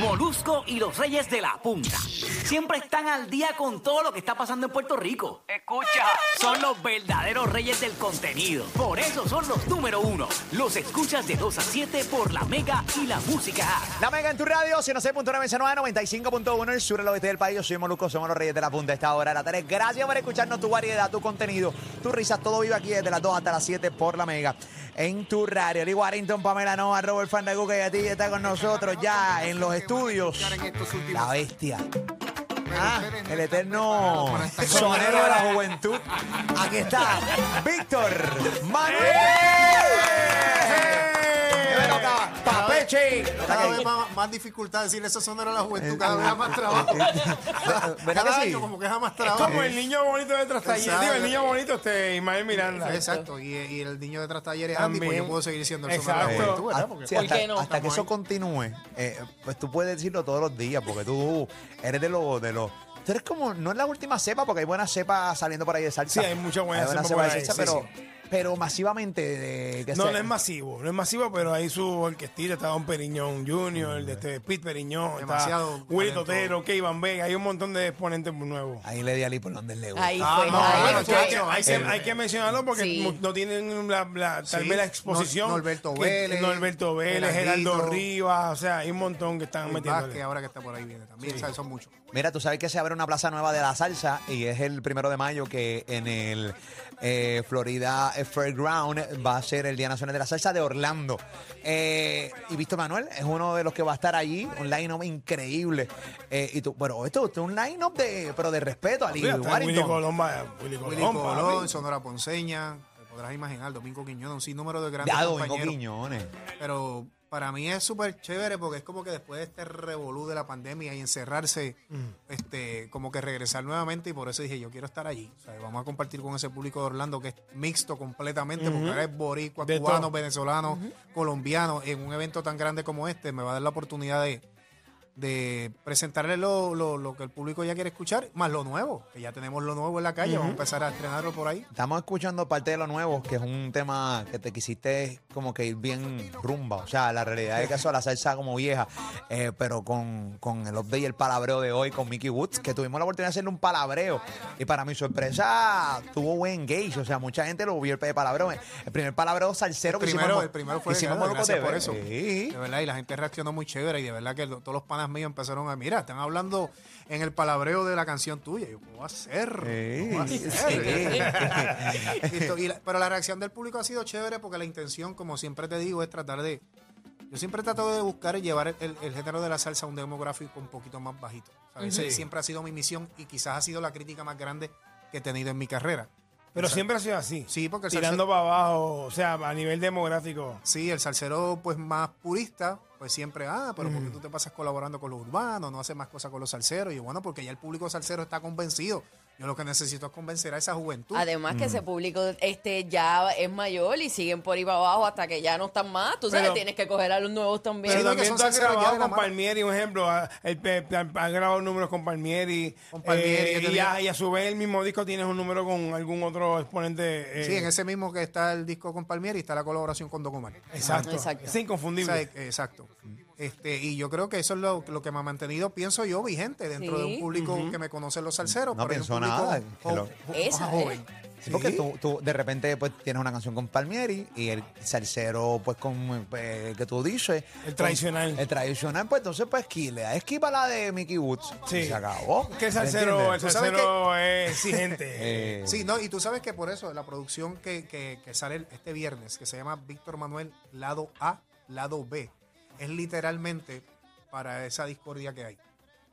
Molusco y los Reyes de la Punta. Siempre están al día con todo lo que está pasando en Puerto Rico. Escucha, son los verdaderos reyes del contenido. Por eso son los número uno. Los escuchas de 2 a 7 por la Mega y la Música. La Mega en tu radio, 106.9, 95.1, el sur, el oeste del país. Yo soy Molusco, somos los Reyes de la Punta a esta hora de la tarde. Gracias por escucharnos, tu variedad, tu contenido, tu risa, todo vive aquí desde las 2 hasta las 7 por la Mega. En tu radio, Lee Warrington, Pamela Noa, Robert Fandagu, que a ti está con nosotros ya en los estudios. La bestia. Ah, el eterno sonero de la juventud. Aquí está, Víctor Manuel. Papeche. Cada vez más, más dificultad decirle eso sonero a la juventud, cada vez más trabajo. ¿Verdad Cada que sí? año como que es más Es trabajo. como el niño bonito de Trastaller. Exacto. Digo, el niño bonito este Ismael Miranda. Exacto, y, y el niño detrás taller es Andy, pues yo puedo seguir siendo el de la Exacto. juventud, ¿verdad? Ah, Porque sí, ¿Por hasta, qué no? hasta que eso ahí. continúe, eh, pues tú puedes decirlo todos los días, porque tú eres de los de los. Tú eres como, no es la última cepa, porque hay buenas cepas saliendo por ahí de salsa. Sí, hay mucha buena buenas cepa por cepas de sí, pero, masivamente de que No, no es masivo, no es masivo, pero ahí su orquestita, está Don Periñón Jr., de este Pete Periñón, Demasiado está Willy talento. Totero, Kevin Vega, hay un montón de exponentes nuevos. Ahí le di a Lee por donde le gusta. Ahí Ah, fue. no, ahí claro, fue. chacho, Hay que, el- hay que mencionarlo porque Sí. no tienen la, la- tal Sí, vez la exposición. Nor- Norberto que- Vélez, Norberto Vélez, Geraldito. Geraldo Rivas, o sea, hay un montón que están el metiendo. Vázquez ahora que está por ahí viene también, ¿sabes? Son muchos. Mira, tú sabes que se abre una plaza nueva de la salsa y es el primero de mayo que en el eh, Florida Fairground va a ser el Día Nacional de la Salsa de Orlando. Eh, y Víctor Manuel es uno de los que va a estar allí, un line-up increíble. Eh, y tú, bueno, esto, esto es un line-up de, pero de respeto a Lee Mira, está Willy vaya, Willy Colón. Sonora Ponceña, te podrás imaginar, Domingo Quiñones, un sinnúmero de grandes Ya, Domingo. Quiñones. Pero para mí es súper chévere porque es como que después de este revolú de la pandemia y encerrarse, este, como que regresar nuevamente y por eso dije, yo quiero estar allí. O sea, vamos a compartir con ese público de Orlando que es mixto completamente, porque ahora es boricua, De cubano, todo. venezolano, colombiano, en un evento tan grande como este, me va a dar la oportunidad de, de presentarle lo, lo- lo que el público ya quiere escuchar, más lo nuevo, que ya tenemos lo nuevo en la calle, vamos a empezar a estrenarlo por ahí. Estamos escuchando parte de lo nuevo, que es un tema que te quisiste como que ir bien rumba. O sea, la realidad es que eso la salsa como vieja, eh, pero con, con el update y el palabreo de hoy con Mickey Woods, que tuvimos la oportunidad de hacerle un palabreo. Y para mi sorpresa, tuvo buen engage. O sea, mucha gente lo vio el de palabreo. El primer palabreo salsero El que primero, hicimos. el primero fue que hicimos de TV. por eso. Sí. De verdad, y la gente reaccionó muy chévere y de verdad que todos los panas míos empezaron a, mira, están hablando en el palabreo de la canción tuya. Y yo, ¿cómo va a ser? ¿Cómo va a Sí, ser? Y to- y la- pero la reacción del público ha sido chévere porque la intención, como siempre te digo, es tratar de... Yo siempre trato de buscar y llevar el, el género de la salsa a un demográfico un poquito más bajito. ¿sabes? Ese Siempre ha sido mi misión y quizás ha sido la crítica más grande que he tenido en mi carrera. Pero siempre ha sido así. Sí, porque el Tirando para abajo, o sea, a nivel demográfico. Sí, el salsero pues más purista, pues siempre, ah, pero ¿por qué tú te pasas colaborando con los urbanos? No haces más cosas con los salseros. Y yo, bueno, porque ya el público salsero está convencido. Yo lo que necesito es convencer a esa juventud. Además que ese público este ya es mayor y siguen por ahí para abajo hasta que ya no están más. Tú sabes, Pero- tienes que coger a los nuevos también. Pero que también son tú has ya grabado la con mano. Palmieri, un ejemplo. ha- el pe- ha grabado números con Palmieri. Con Palmieri, eh, y, tenía- a, y a su vez el mismo disco tienes un número con algún otro exponente. eh, Sí, en ese mismo que está el disco con Palmieri está la colaboración con Documar. Exacto. Exacto. Es inconfundible. O sea, eh, exacto. Este, y yo creo que eso es lo, lo que me ha mantenido, pienso yo, vigente dentro de un público que me conoce los salseros. No pienso nada, jo- jo- Eso, joven. Sí, porque tú, tú de repente pues tienes una canción con Palmieri y el salsero pues con eh, que tú dices El tradicional. el tradicional pues entonces pues esqui- le da esquiva la de Mickey Woods Sí. y se acabó Que el salsero, el salsero es exigente. Eh, Sí, no, y tú sabes que por eso la producción que, que- que sale este viernes, que se llama Víctor Manuel Lado A, Lado B, es literalmente para esa discordia que hay.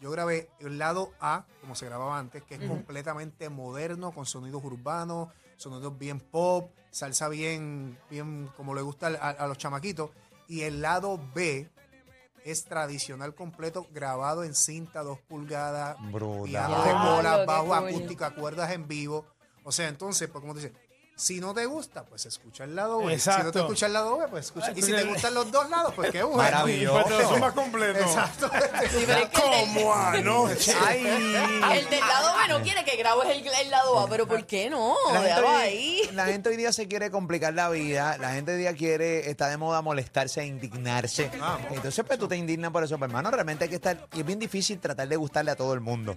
Yo grabé el lado A, como se grababa antes, que es completamente moderno, con sonidos urbanos, sonidos bien pop, salsa bien, bien como le gusta a, a los chamaquitos. Y el lado B es tradicional completo, grabado en cinta, dos pulgadas, piano de qué bajo acústica, cuerdas en vivo. O sea, entonces, pues como dice, Si no te gusta, pues escucha el lado B. Si no te escucha el lado B, pues escucha. Y si te gustan los dos lados, pues qué bueno. Maravilloso. Pues te lo sumas completo. Exacto. Como anoche. Ay. el del lado B no quiere que grabes el, el lado A, pero ¿por qué no? La gente, hoy, ahí. la gente hoy día se quiere complicar la vida, la gente hoy día quiere, está de moda molestarse e indignarse. Vamos. Entonces, pues tú te indignas por eso, pero hermano, realmente hay que estar, y es bien difícil tratar de gustarle a todo el mundo.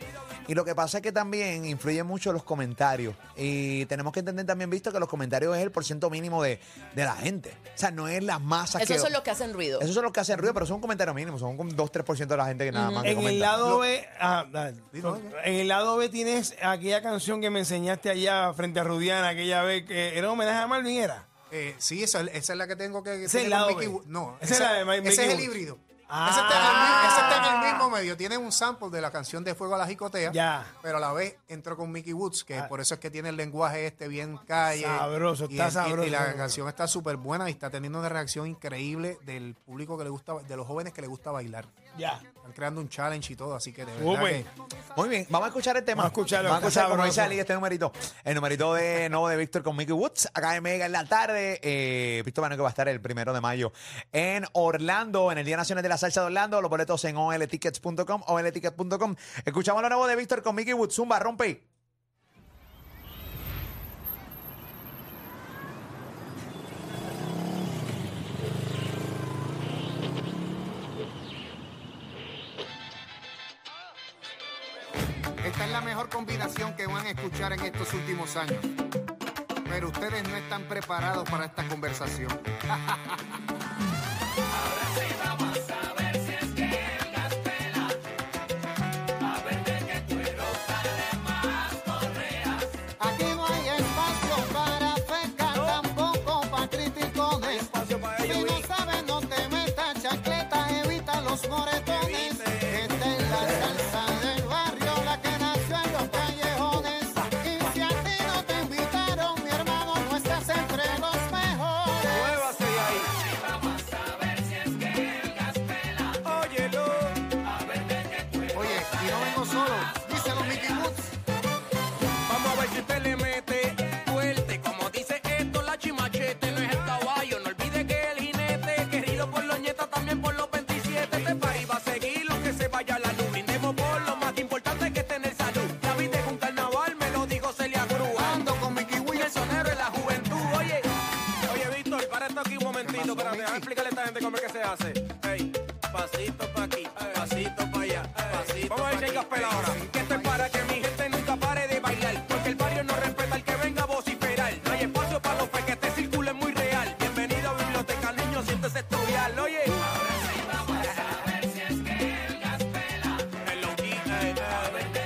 Y lo que pasa es que también influyen mucho los comentarios. Y tenemos que entender también, visto que los comentarios es el porciento mínimo de, de la gente. O sea, no es las masas que. Esos son los que hacen ruido. Esos son los que hacen ruido, pero son comentarios mínimos, son un 2-3% de la gente que nada más. que En el lado B, ah, dale. Dilo, en el lado B tienes aquella canción que me enseñaste allá frente a Rudiana, aquella vez que era un homenaje a Marvin, ¿era? Eh, sí, esa, esa es la que tengo que. Ese es el lado Mickey B. No, Esa es la de Mickey ese es el híbrido. Ah. Ese, está en el, mi- ese está en el mismo medio. Tiene un sample de la canción de Fuego a la Jicotea. Ya. Pero a la vez entró con Mickey Woods, que Ah. por eso es que tiene el lenguaje este bien calle. Sabroso, y está el- sabroso. Y, la canción está súper buena y está teniendo una reacción increíble del público que le gusta, de los jóvenes que le gusta bailar. Ya. Están creando un challenge y todo, así que de verdad Súper. que- Muy bien, vamos a escuchar el tema. Vamos a escucharlo, Vamos a escuchar, como dice Ali, este numerito. El numerito de nuevo de Víctor con Mickey Woods. Acá en Mega en la tarde. Eh, Víctor Manuel que va a estar el primero de mayo en Orlando, en el Día Nacional de la Salsa de Orlando. Los boletos en oltickets.com, oltickets.com. Escuchamos lo nuevo de Víctor con Mickey Woods. Zumba, rompe. Combinación que van a escuchar en estos últimos años. Pero ustedes no están preparados para esta conversación. momentito. Espérate, déjame explicarle a esta gente cómo es que se hace. Ey, pasito pa' aquí, pasito pa' allá, pasito Vamos a ver si hay ahora. Que esto es para que mi gente nunca pare de bailar. Porque el barrio no respeta al que venga a vociferar. No hay espacio para los pequetes, circulen muy real. Bienvenido a Biblioteca, niño, siéntese a estudiar. Oye. El loquito, eh, eh. Mi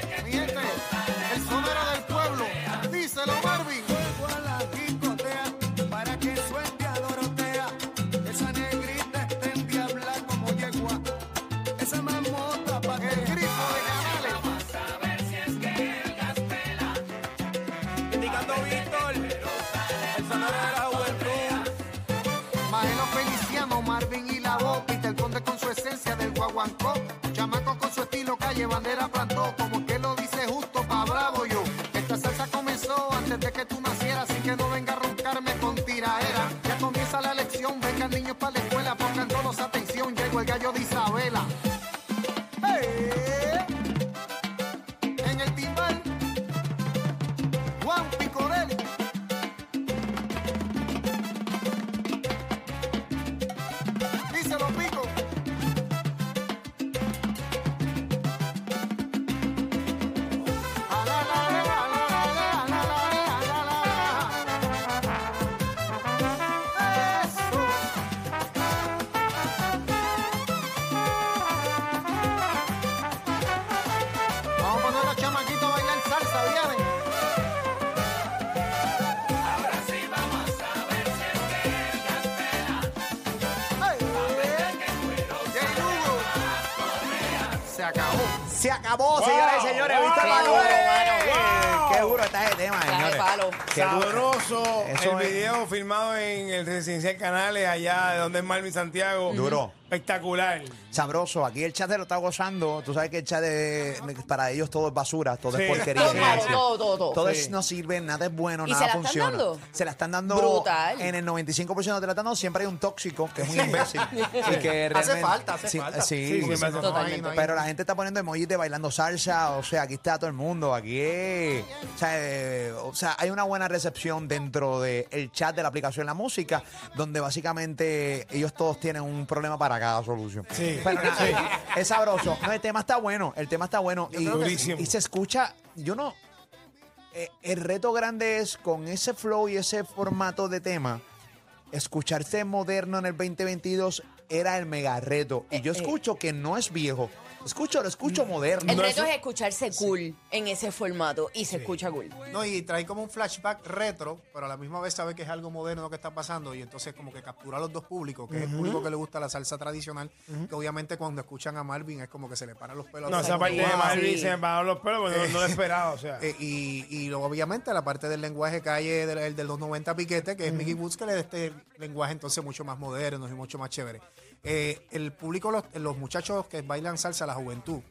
Se acabó, señoras y señores. ¿Viste, Qué Manuel? duro, mano. Qué duro está ese tema, de señores. palo. Qué duro. Sabroso. Eso el es- video filmado en el Residencial Canales, allá de donde es Marvin Santiago. Duro. Espectacular. Sabroso, aquí el chat se lo está gozando. Tú sabes que el chat de- para ellos todo es basura, todo es Sí. porquería. Todo malo, eso. todo, todo, todo. Todo Sí. es- no sirve, nada es bueno, ¿Y nada se la están funciona. dando? Se la están dando Brutal. en el 95% te la dando. Siempre hay un tóxico que es un imbécil. y que Hace realmente- falta, hace sí, falta. Sí, Sí, no hay- no hay- Pero la gente está poniendo emojis de bailando salsa. O sea, aquí está todo el mundo. Aquí es. O sea, eh, o sea, hay una buena recepción dentro del chat de la aplicación La Música, donde básicamente ellos todos tienen un problema para cada solución. Sí. Pero nada, es sabroso. No, el tema está bueno. El tema está bueno. Y, creo que sí. y se escucha. Yo no. eh, el reto grande es con ese flow y ese formato de tema. Escucharse moderno en el 2022 era el mega reto. Y yo eh. escucho que no es viejo. Escucho, lo escucho moderno. El reto es- es escucharse cool en ese formato y se escucha cool. No, y trae como un flashback retro, pero a la misma vez sabe que es algo moderno lo que está pasando y entonces como que captura a los dos públicos, que es el público que le gusta la salsa tradicional, que obviamente cuando escuchan a Marvin es como que se le paran los pelos. No, esa parte de. Marvin Sí. se me pararon los pelos porque no, no lo esperaba, o sea. Eh, y, y luego, obviamente la parte del lenguaje calle del, el de los 90 piquete, que es Mickey Woods, que le da este lenguaje entonces mucho más moderno y mucho más chévere. Eh, el público, los, los muchachos que bailan salsa, la juventud,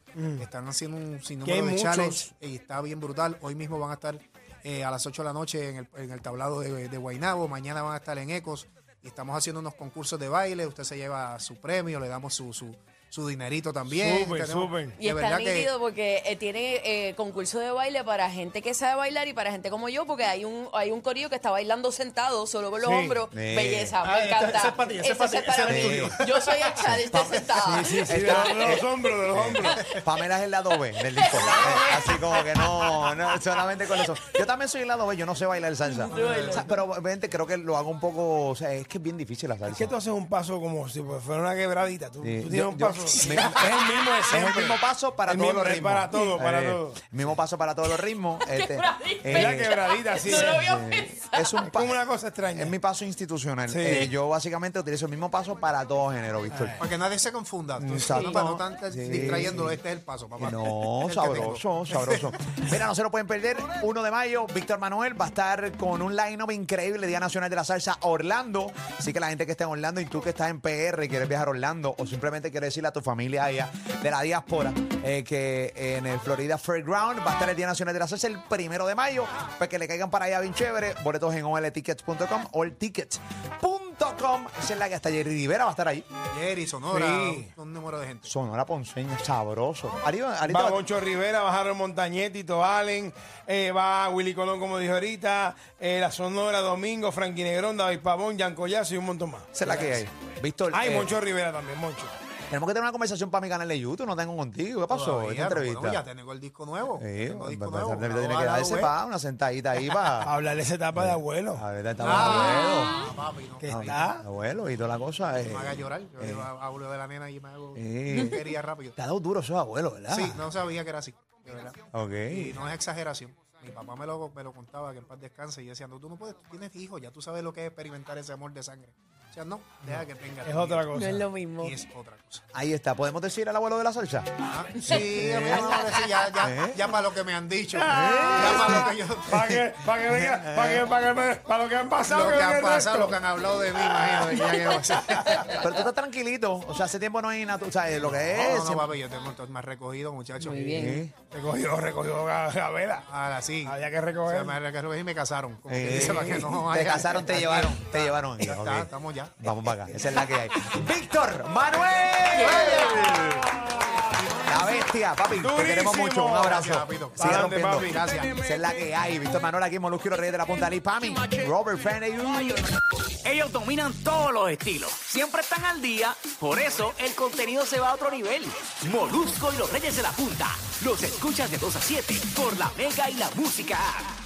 están haciendo un sinnúmero de muchos. challenge y está bien brutal. Hoy mismo van a estar eh, a las 8 de la noche en el, en el tablado de, de Guaynabo, mañana van a estar en Ecos y estamos haciendo unos concursos de baile. Usted se lleva su premio, le damos su, su, su dinerito también. Súper, Tenemos- súper. Y de está verdad que- nítido porque eh, tiene eh, concurso de baile para gente que sabe bailar y para gente como yo, porque hay un hay un corillo que está bailando sentado, solo con los Sí. hombros. Sí. Belleza, Ah, me encanta. ese es para ti, ese es para ti, ese para es mí. Yo soy el challenge de sentada. Sí, sí, de los, de los hombros, de los hombros. Pamela es el lado B del disco. Eh, Así como que no, no, solamente con eso. Yo también soy el lado B, yo no sé bailar salsa. O sea, pero obviamente creo que lo hago un poco, o sea, es que es bien difícil la salsa. Es que tú haces un paso como si pues, fuera una quebradita. Tú, Sí, tú tienes yo- un yo- paso. Es el mismo de Es el mismo paso para El todos mismo- los ritmos. Para todo, para Eh, todo. Mismo paso para todos los ritmos. Este, quebradita. Es la quebradita, sí. No lo había Sí. pensado. es un como una cosa extraña. Es mi paso institucional. Sí. Eh, yo básicamente utilizo el mismo paso para todo género, Víctor. Para que nadie se confunda. Exacto. no, para no estar Sí. distrayendo, este es el paso, papá. No, sabroso, sabroso. Mira, no se lo pueden perder. 1 de mayo, Víctor Manuel va a estar con un line-up increíble, Día Nacional de la Salsa Orlando. Así que la gente que está en Orlando y tú que estás en PR y quieres viajar a Orlando o simplemente quieres decirle a tu familia allá de la diáspora eh, que en el Florida Fairground va a estar el Día Nacional de la Salsa el primero de mayo. Pues que le caigan para allá bien chévere. Boletos en oltickets.com, alltickets.com. Esa es la que hasta Jerry Rivera va a estar ahí. Jerry, Sonora, Sí. un, número de gente. Sonora Ponceña, sabroso. Ahorita, ahorita Va va- Moncho Rivera, va Harold Montañetti, Tito Allen, eh, va Willy Colón, como dijo ahorita, eh, la Sonora Domingo, Frankie Negrón, David Pavón, Jan Collazo y un montón más. esa es la que hay. Víctor. Ay, eh, Moncho Rivera también, Moncho. Tenemos que tener una conversación para mi canal de YouTube. No tengo contigo. ¿Qué pasó? Todavía, Esta no, entrevista. bueno, ya tengo el disco nuevo. Sí, tengo disco nuevo. pues, tiene que darse pa, una sentadita ahí para. Hablarle esa etapa de abuelo. A ver, está Ah, papi, no. Que papi, está. abuelo. Abuelo y toda la cosa. eh, No me haga llorar. Yo eh, digo, hablo de la nena y me hago Eh. quería rápido. Te ha dado duro esos abuelos, ¿verdad? Sí, no sabía que era así, de verdad. Ok. Y no es exageración. Mi papá me lo, me lo contaba, que en paz descanse, y decía, no, tú no puedes, tú tienes hijos, ya tú sabes lo que es experimentar ese amor de sangre. O sea, no, deja que tenga. Es otra No cosa. es lo mismo. Y es otra cosa. Ahí está. ¿Podemos decir al abuelo de la salsa? Ah, sí, a mí me van a decir, ya, ya, ¿Eh? ya para lo que me han dicho. Ya para lo que yo... Para que, para que venga, para que, para que, me- para lo que han pasado. Lo que venga han el pasado, resto. lo que han hablado de mí, imagínate. Ya que va a ser. Pero tú estás tranquilito. O sea, hace tiempo no hay nada. Tú sabes lo que es. No, no, siempre- papi, yo tengo más recogido, muchachos. Muy bien. Sí. Recogió, recogió Ga- Gabela. Ahora sí. Había que O sea, recoger. me y me casaron. Como que Eh, dice, para que no te haya- casaron, te llevaron. Te llevaron. aquí, Ya ok. está, estamos ya. Vamos para acá. Esa es la que hay. Víctor Manuel. La bestia, papi. Te queremos mucho. Un abrazo. Sigue rompiendo. papi. Gracias. Esa es la que hay. Víctor Manuel aquí, Molusco y los Reyes de la Punta Pami, Robert Fenneyu. Ellos dominan todos los estilos. Siempre están al día. Por eso el contenido se va a otro nivel. Molusco y los Reyes de la Punta. Los escuchas de 2 a 7 por la Mega y la Música App.